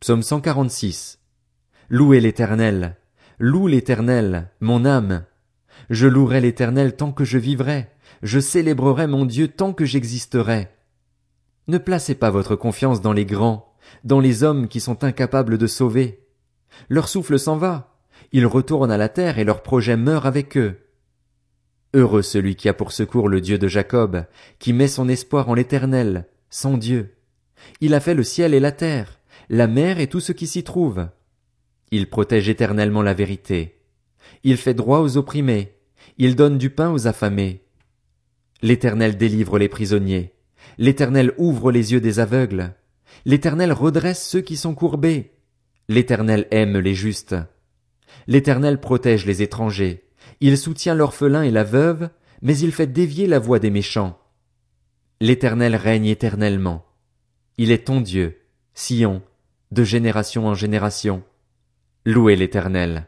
Psaume 146. Louez l'éternel. Loue l'éternel, mon âme. Je louerai l'éternel tant que je vivrai. Je célébrerai mon Dieu tant que j'existerai. Ne placez pas votre confiance dans les grands, dans les hommes qui sont incapables de sauver. Leur souffle s'en va. Ils retournent à la terre et leur projet meurt avec eux. Heureux celui qui a pour secours le Dieu de Jacob, qui met son espoir en l'éternel, son Dieu. Il a fait le ciel et la terre, la mer et tout ce qui s'y trouve. Il protège éternellement la vérité. Il fait droit aux opprimés. Il donne du pain aux affamés. L'éternel délivre les prisonniers. L'éternel ouvre les yeux des aveugles. L'éternel redresse ceux qui sont courbés. L'éternel aime les justes. L'éternel protège les étrangers. Il soutient l'orphelin et la veuve, mais il fait dévier la voix des méchants. L'éternel règne éternellement. Il est ton Dieu, Sion, de génération en génération. Louez l'éternel.